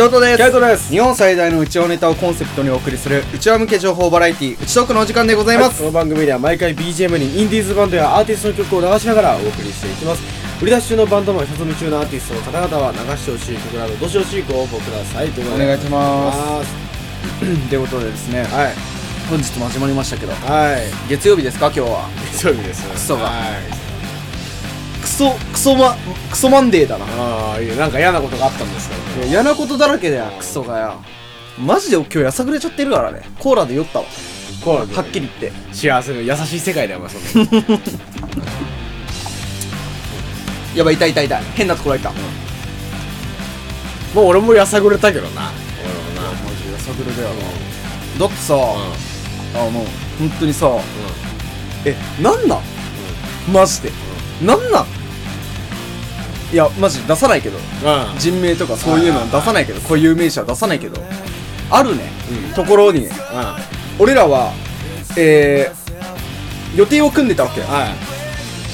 翔太です。キャイトです。日本最大の内輪ネタをコンセプトにお送りする内輪向け情報バラエティー内トークのお時間でございます、この番組では毎回 BGM にインディーズバンドやアーティストの曲を流しながらお送りしていきます。売り出し中のバンドマン一つ夢中のアーティストの方々は流してほしい曲などどしどしご応募ください。ということでお願いします。ということでですねはい本日も始まりましたけどはい月曜日です。か今日は月曜日ですクソがはいクソクソマクソマンデーだな。ああいやなんか嫌なことがあったんですね。嫌なことだらけだよクソがよ。マジで今日やさぐれちゃってるからね。コーラで酔ったわ。コーラではっきり言って。幸せの優しい世界だよお前そんなやばい痛い痛い痛い。変なところ入った、もう俺もやさぐれたけどな。俺もな。マジでやさぐれだよな。だってさ、あもう本当にさえなんなん？マジで。なんなん？いやマジ出さないけど。うん。うん人名とかそういうの出さないけど。固有名詞は出さないけど。あるね、うん。ところに。ね俺らはえー、予定を組んでたわけよ。は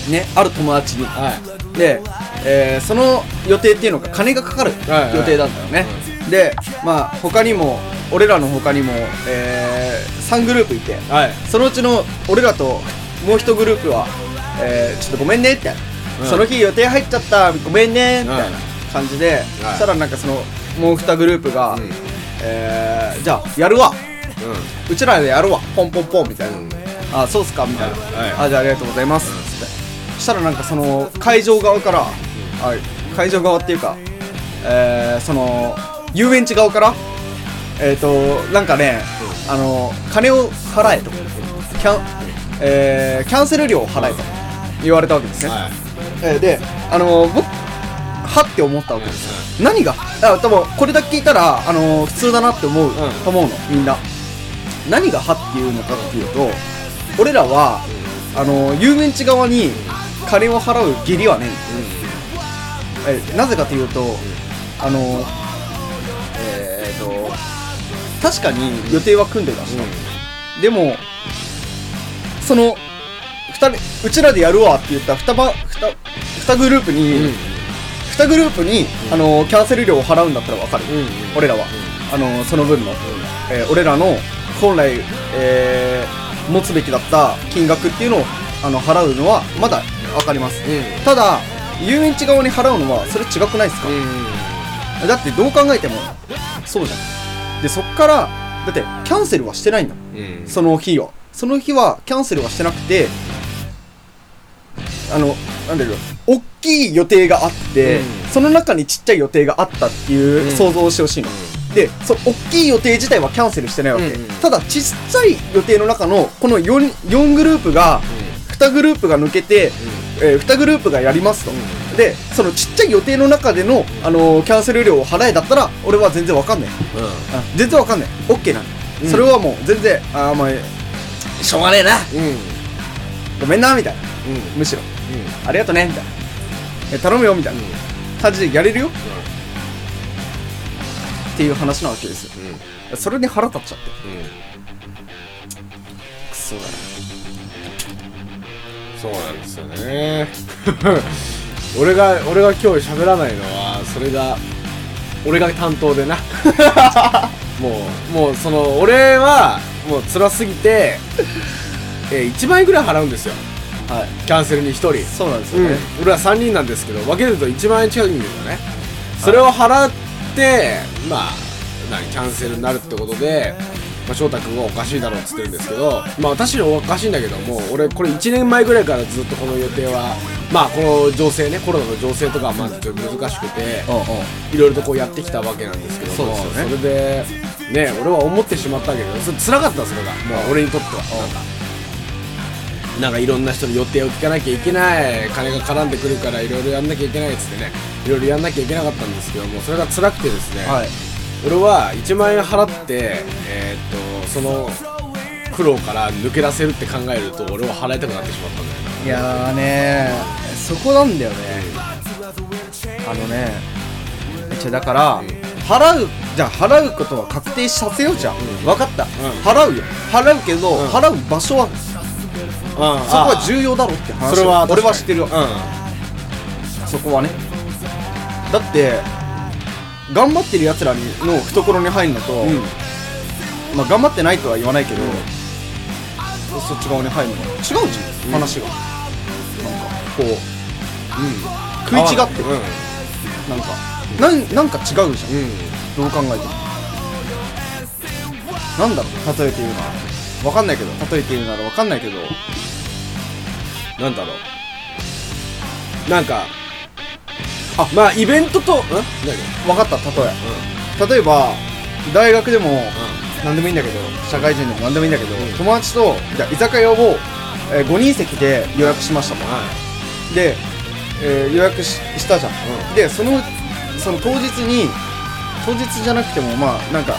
い。ねある友達に。はい。で、えー、その予定っていうのが金がかかるはいはい。予定なんだよね、でまあ他にも俺らの他にも、えー、3グループいて。はい。そのうちの俺らともう一グループは、えー、ちょっとごめんねみたいな、うんその日予定入っちゃったごめんねみたいなうん感じで、そしたらなんかそのもう2グループが、うん。えー、じゃあやるわ。ううちらでやるわ。ポンポンポンみたいな、ん。あそうっすかみたいな、はい。あじゃあありがとうございます、つって。そしたらなんかその会場側から、あ会場側っていうかえー、その遊園地側からえっ、ー、となんかね、あの金を払えと。キャン,、えー、キャンセル料を払えと言われたわけですね、はいえーであの僕はって思ったわけですよ。何が？あ多分これだけ聞いたらあの普通だなって思う、ん。と思うのみんな。何がはっていうのかっていうと俺らはあの遊園地側に金を払う義理はねええなぜかというとあのえー、と確かに予定は組んでまし。た、でもその二人うちらでやるわって言った2ば二二グループに、2グループに、あのキャンセル料を払うんだったら分かる、俺らは、あのその分の、えー俺らの本来、えー持つべきだった金額っていうのをあの払うのはまだ分かります、うん。ただ遊園地側に払うのはそれ違くないですか、だってどう考えてもそうじゃん。でそっからだってキャンセルはしてないんだ。その日は。その日はキャンセルはしてなくてあのなんだろう大きい予定があって、うん。その中にちっちゃい予定があったっていううん。想像をしてほしいの、でその大きい予定自体はキャンセルしてないわけ、うん。うんただちっちゃい予定の中のこの 4, 4グループが2グループが抜けて、え2グループがやりますと、うでそのちっちゃい予定の中での、あのーキャンセル料を払えだったら俺は全然わかんない。あ全然わかんない。OK なの、うん。それはもう全然あーまあしょうがねえな。ごめんなみたいな。むしろありがとねみたいな。え頼むよみたいな。感じでやれるよ。っていう話なわけですよ。それに腹立っちゃって。クソだなそうなんですよね。俺が俺が今日喋らないのはそれが俺が担当でな。もうもうその俺はもう辛すぎて、えー、1万円ぐらい払うんですよはい。キャンセルに1人。そうなんですようん。ね、俺は3人なんですけど分けると1万円近くにいるのね。それを払ってまあ何キャンセルになるってことで、まあ、翔太君はおかしいだろうっつってるんですけどまあ私おかしいんだけども俺これ1年前ぐらいからずっとこの予定はまあこの情勢ねコロナの情勢とかはまず難しくてうんうん。いろいろとこうやってきたわけなんですけどもそうですよね。それでね俺は思ってしまったけどそれ辛かったそれが。もう俺にとっては。なんかなんかいろんな人の予定を聞かなきゃいけない金が絡んでくるからいろいろやんなきゃいけないっつってねいろいろやんなきゃいけなかったんですけどもそれが辛くてですね、はい。俺は1万円払ってえーっとその苦労から抜け出せるって考えると俺は払いたくなってしまったんだよな。いやーねそこなんだよね。あのねちょだから払うじゃあ払うことは確定させようじゃん、分かった、払うよ。払うけど、ん。払う場所はそこは重要だろって話をそれは俺は知ってるよ、うそこはね。だって頑張ってる奴らにの懐に入るのと、うん。まあ頑張ってないとは言わないけど、そっち側に入るのは違うじゃん、うん。話が。なんかこううん。食い違って。るうん。なんかなんなんか違うじゃん。うん。どう考えても。なんだろう例えて言うならわかんないけど例えて言うならわかんないけどなんだろう。なんかあまあイベントとん？何？わかった例え。例えば大学でも何でもいいんだけど社会人でも何でもいいんだけど、うん。友達とじゃあ居酒屋を、え5人席で予約しましたもんはで、えー予約ししたじゃん、うでそのその当日に当日じゃなくてもまあなんか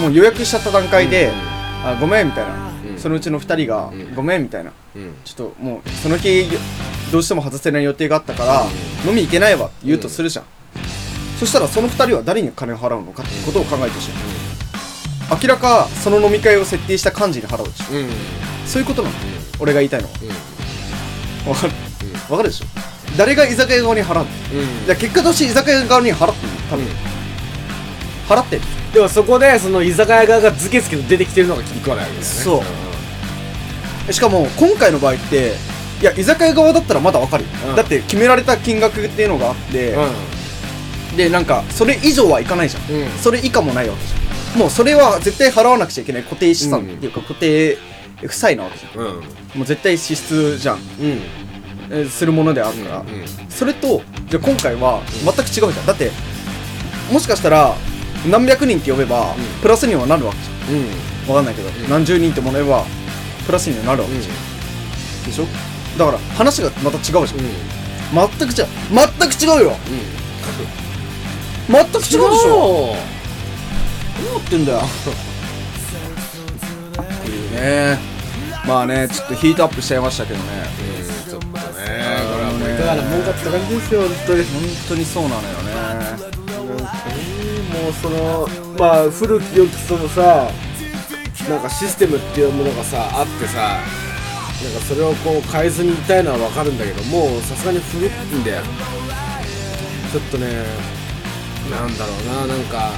もう予約しちゃった段階で、あごめんみたいな、うん。そのうちの2人が、うん。ごめんみたいな。うん。ちょっともうその日どうしても外せない予定があったから、飲み行けないわって言うとするじゃん、そしたらその2人は誰に金を払うのかっていうことを考えてほしい、明らかその飲み会を設定した幹事に払うでしょうん。うん。そういうことなの、俺が言いたいのは。うん。わかる？わかるでしょ？誰が居酒屋側に払うの？うん。いや結果として居酒屋側に払ってるの多分、払ってるでもそこでその居酒屋側がズケズケと出てきてるのが気に食わないわけだよね。そう。しかも今回の場合っていや居酒屋側だったらまだわかるよ、うん。だって決められた金額っていうのがあって、うでなんかそれ以上はいかないじゃん、うん。それ以下もないわけじゃん。もうそれは絶対払わなくちゃいけない固定資産っていうか固定負債なわけじゃん。もう絶対支出じゃん、うん。えーするものであるから、うん。それとじゃあ今回は全く違うじゃん。だってもしかしたら何百人って呼べば、ん。プラスにはなるわけじうん。ゃん。わかんないけど、ん。何十人ってもらえばプラスにはなるわけじゃん、でしょ？だから話がまた違うじゃん、うん。全く違う。全く違うよ。全く違うでしょ？どうなってんだよ。いうね。まあねちょっとヒートアップしちゃいましたけどね。うん。ちょっとねこれはもういかがなもんかって感じですよ本当に。本当にそうなのよねそのまあ古き良きそのさなんかシステムっていうものがさあってさなんかそれをこう変えずにいたいのは分かるんだけどもうさすがに古いんだよ。ちょっとねなんだろうななんか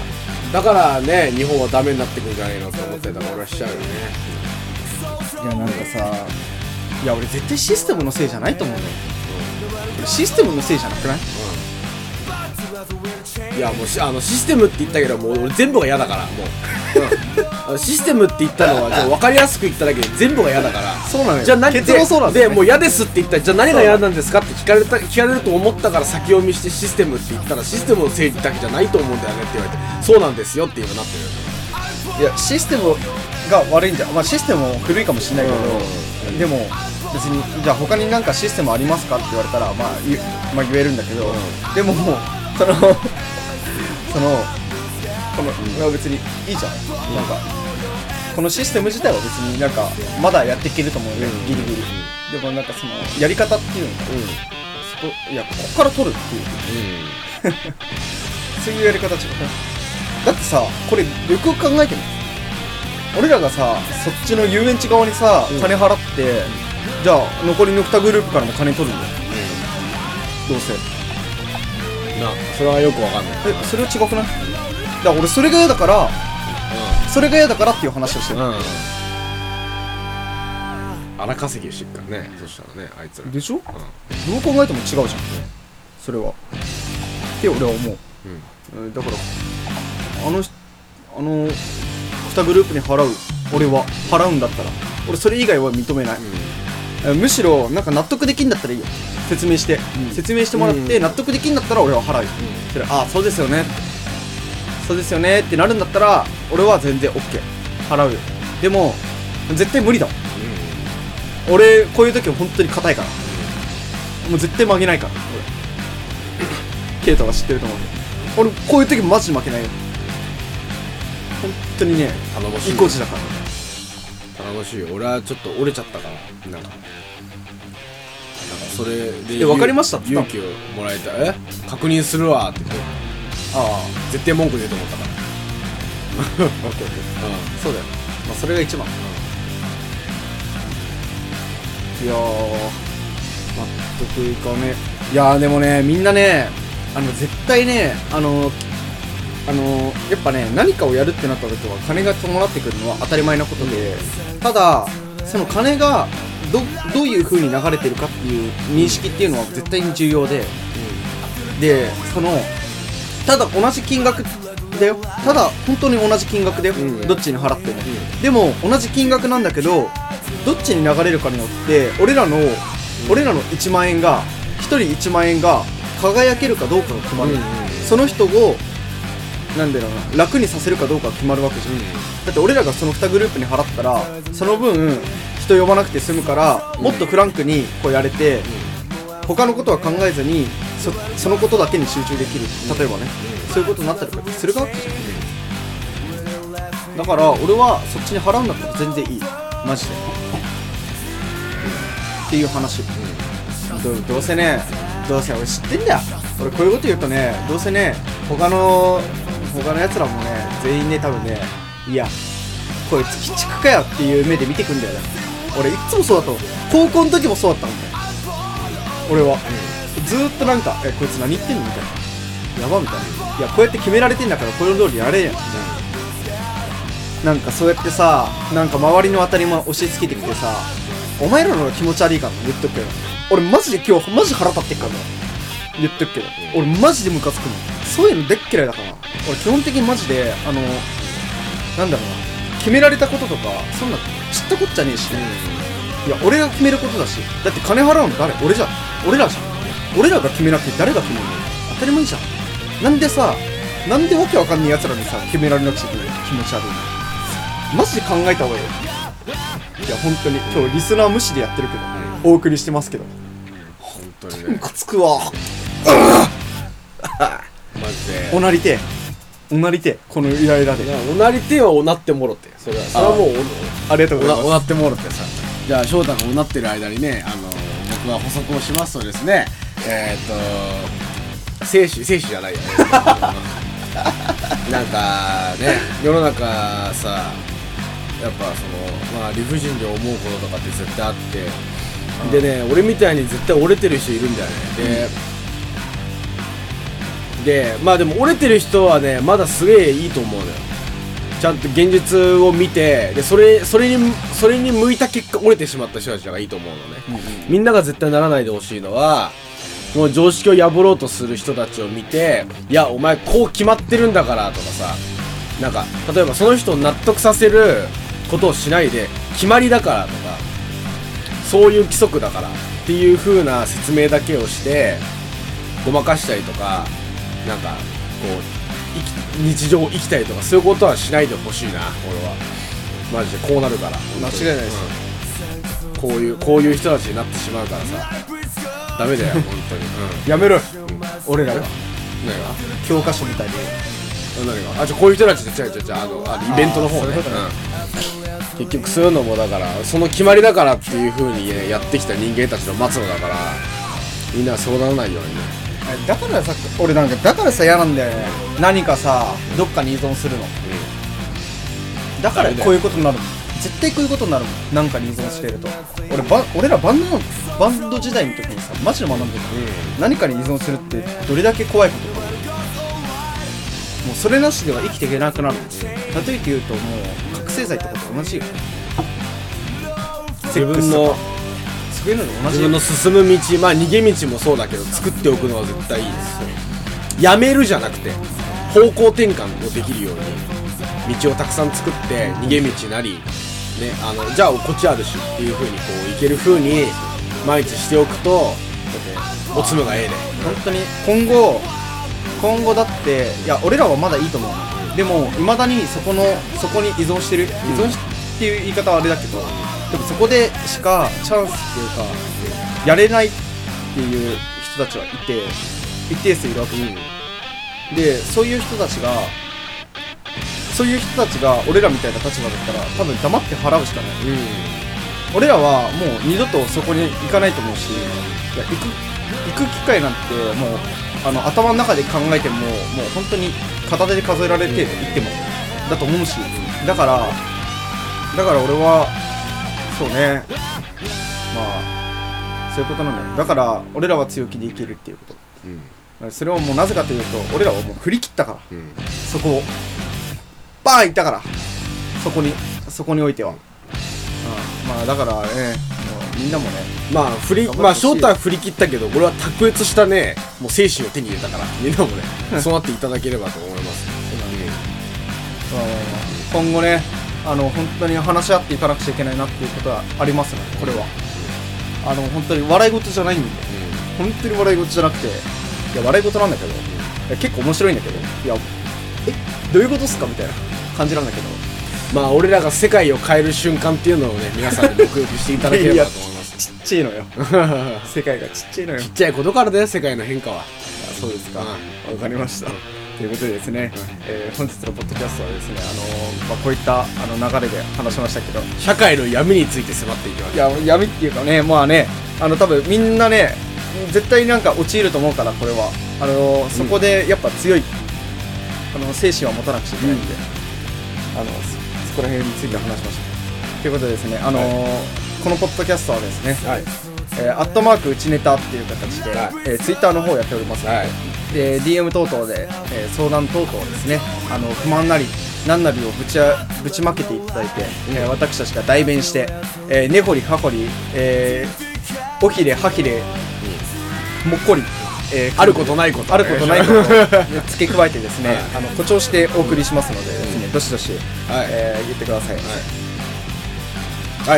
だからね日本はダメになってくんじゃないのと思ってたから俺はしちゃうよね。いやなんかさいや俺絶対システムのせいじゃないと思うんだよ。システムのせいじゃなくない？いやもうしあのシステムって言ったけどもう俺全部が嫌だからもう、あ のシステムって言ったのは分かりやすく言っただけで全部が嫌だから。そうなのよ。じゃあ何結論そうなんだよ、ね、でもう嫌ですって言ったらじゃあ何が嫌なんですかって聞かれた聞かれると思ったから先読みしてシステムって言ったらシステムのせいだけじゃないと思うんだよねって言われてそうなんですよって今なってる。よいやシステムが悪いんじゃまあシステムも古いかもしれないけど、でも別にじゃあ他になんかシステムありますかって言われたらまあ言,、まあ、言えるんだけど、でももうそのそのこの、いや別にいいじゃん、なんかこのシステム自体は別になんかまだやっていけると思うよ、ギリギリ。でもなんかそのやり方っていうのがそこいやここから取るっていう。そういうやり方違うだってさこれよく考えてみ。俺らがさそっちの遊園地側にさ、うん金払ってじゃあ残りの2グループからも金取るんだよ。どうせな。それはよくわかんない。えそれは違くない？だから俺それが嫌だからそれが嫌だからっていう話をしてる、うん。荒稼ぎをしてるからねそしたらねあいつら。でしょ？うどう考えても違うじゃん。それは。って俺は思う、ん。うんだからあの人あの2グループに払う。俺は払うんだったら。俺それ以外は認めない、えむしろなんか納得できんだったらいいよ。説明して、うん。説明してもらってうん。納得できんだったら俺は払う。よ、それああそうですよね。そうですよね。ってなるんだったら俺は全然 OK 払うよ。でも絶対無理だもん。俺こういう時は本当に硬いから。もう絶対負けないから俺。ケイトが知ってると思うけど俺こういう時マジで負けないよ。本当にね頼もしい意固地だから頼もしいよ。俺はちょっと折れちゃったからなんか。なんかそれでえわかりました？って言勇った気をもらえたえ？確認するわって言って。あ絶対文句言うと思ったから。あオッケーオッケーそうだよ。まあそれが一番。いやー。納得いかね。いやーでもねみんなねあの絶対ねあのあのーやっぱね何かをやるってなった時は金が伴ってくるのは当たり前なことでただその金がどどういう風に流れてるかっていう認識っていうのは絶対に重要ででそのただ同じ金額だよ。ただ本当に同じ金額だよ、うん。どっちに払っても、でも同じ金額なんだけどどっちに流れるかによって俺らの、俺らの1万円が1人1万円が輝けるかどうかが決まる、その人をなんだろうな。楽にさせるかどうかが決まるわけじゃん、だって俺らがその2グループに払ったらその分人呼ばなくて済むからもっとフランクにこうやれて、他のことは考えずにそそのことだけに集中できる。例えばね、そういうことになったりとかするわけじゃん、だから俺はそっちに払うんだったら全然いい。マジで、っていう話、どうどうせねどうせ俺知ってんだよ。俺こういうこと言うとねどうせね他の他のやつらもね全員ね多分ねいやこいつ鬼畜かよっていう目で見てくんだよね。俺いつもそうだと高校の時もそうだったんだよ俺は、ずっとなんか「えこいつ何言ってんの?」みたいな「やば」みたいな「いやこうやって決められてんだからこれ通りやれやん」なんかそうやってさなんか周りの当たり前押し付けてきてさお前らの気持ち悪いからな言っとくけど。俺マジで今日マジ腹立ってっからな。言っとくけど。俺マジでムカつくのそういうのでっ嫌いだから。俺基本的にマジであのなんだろうな。決められたこととかそんな知ったこっちゃねえし、いや俺が決めることだし。だって金払うの誰？俺じゃん。俺らじゃん。俺らが決めなくて誰が決めるの？当たり前じゃん。なんでさなんでわけわかんねえ奴らにさ決められなくちゃいけない？気持ち悪いの。マジで考えた方がいいよ。いや本当に。今日リスナー無視でやってるけど、お送りしてますけど。本当にムねカつくわマジでおなりてえ。おなりてえ。このイライラで。おなりてはおなってもろて。それはそれはもうありがとうおござます。おなってもろってさ。じゃあ翔太がおなってる間にねあの僕が補足をしますとですねえー、っと精子精子じゃないよ。ね なんかね世の中さやっぱそのまあ理不尽で思うこととかって絶対あって。でね俺みたいに絶対折れてる人いるんだよね。で、でまあでも折れてる人はねまだすげえいいと思うのよ。ちゃんと現実を見てでそれそれにそれに向いた結果折れてしまった人たちがいいと思うのね、みんなが絶対ならないでほしいのはもう常識を破ろうとする人たちを見ていやお前こう決まってるんだからとかさなんか例えばその人を納得させることをしないで決まりだからとかそういう規則だからっていう風な説明だけをしてごまかしたりとかなんかこう日常を生きたりとかそういうことはしないでほしいな俺は。マジでこうなるから。間違いないです。うん。こういうこういう人たちになってしまうからさ。ダメだよ 本当に。うん。やめろ。俺らが。何が？教科書みたいに。何が？あじゃあこういう人たちで違う違う違うあのあのイベントの方ね。ういうね。うん。結局そういうのもだからその決まりだからっていう風にねやってきた人間たちの末路だからみんなはそうならないようにねだからさ俺なんかだからさ嫌なんだよね何かさどっかに依存するの。だからこういうことになるもん。絶対こういうことになるもん。なんかに依存してると。俺ば俺らバンドのバンド時代の時にさマジで学んでた、何かに依存するってどれだけ怖いことか。もうそれなしでは生きていけなくなる例えて言うともう覚醒剤とかと同じよ。自分のそういうのと同じよ自分の進む道まあ逃げ道もそうだけど作っておくのは絶対いいですよ。やめるじゃなくて方向転換をできるように道をたくさん作って逃げ道なりねあのじゃあこっちあるしっていう風にこう行ける風に毎日しておくとおつむがええね本当に今後今後だっていや俺らはまだいいと思うのでもいまだにそこのそこに依存してる。依存しっていう言い方はあれだけどでもそこでしかチャンスっていうかやれないっていう人たちはいて一定数いるわけでそういう人たちがそういう人たちが俺らみたいな立場だったら多分黙って払うしかない。俺らはもう二度とそこに行かないと思うしいや行く行く機会なんてもうあの頭の中で考えてももう本当に片手で数えられて行ってもだと思うし。だからだから俺はそうね。まあそういうことなんだよ。だから俺らは強気でいけるっていうこと。うん。それはもうなぜかというと俺らはもう振り切ったから。うん。そこをバーンいったから。そこにそこにおいては、うん、まあだからねみんなもね。まあ振りまあ翔太は振り切ったけど俺は卓越したねもう精神を手に入れたから。みんなもね そうなっていただければと思います。まあまあまあ。今後ねあの本当に話し合っていかなくちゃいけないなっていうことはありますねこれは。あの本当に笑い事じゃないんで本当に笑い事じゃなくていや笑い事なんだけど結構面白いんだけどいやえどういうことっすかみたいな感じなんだけど。まあ俺らが世界を変える瞬間っていうのをね皆さんで目撃していただければと思います。ちっちゃいのよ。世界がちっちゃいのよ。ちっちゃいことからだよ世界の変化は。そうですか。わうん。かりました。ということでですね、えー本日のポッドキャストはですね、あのーまあ、こういったあの流れで話しましたけど、社会の闇について迫っていきます。いや、闇っていうかね、まあね、あの、多分みんなね、絶対なんか陥ると思うから、これは。あのーそこでやっぱ強い、あの、精神は持たなくちゃいけないんで、あの、そそこら辺について話しました。ということでですね、あのーこのポッドキャストはですね、はい。えーアットマークうちネタっていう形で、はい。えーツイッターの方をやっております。ので、はいで DM 等々で、えー相談等々ですね。あの不満なり何なりをぶちあぶちまけていただいて、えー私たちが代弁して、えー根掘り葉掘り、えーおひれはひれ、もっこり、えーあることないことあることないことを 付け加えてですね、あの誇張してお送りしますのでですね、どしどし、はい。えー言ってください、はい、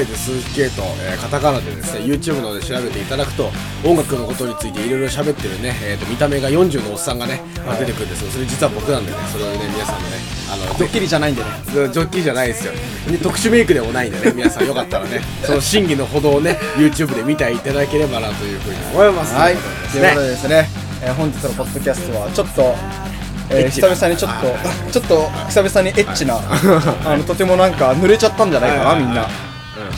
で鈴木圭と、えーカタカナでですね YouTube の方で調べていただくと音楽のことについていろいろ喋ってるね、えー、と見た目が40のおっさんがね、出てくるんですけどそれ実は僕なんでねそれをね皆さんのねあのドッキリじゃないんでね。ジョッキーじゃないですよ。で特殊メイクでもないんでね 皆さんよかったらねその真偽のほどをね YouTube で見ていただければなというふうに思います。はい、ということねでですね、えー本日のポッドキャストはちょっと、えー久々にちょっと、ちょっと久々にエッチな、あのとてもなんか濡れちゃったんじゃないかな、みんな。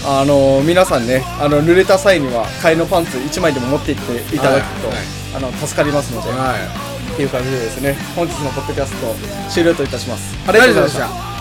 あの皆さんね、あの濡れた際には替えのパンツ1枚でも持っていっていただくと、はいはいあの助かりますので、はっていう感じでですね、本日のポッドキャスト終了といたします。あいりがとうございました。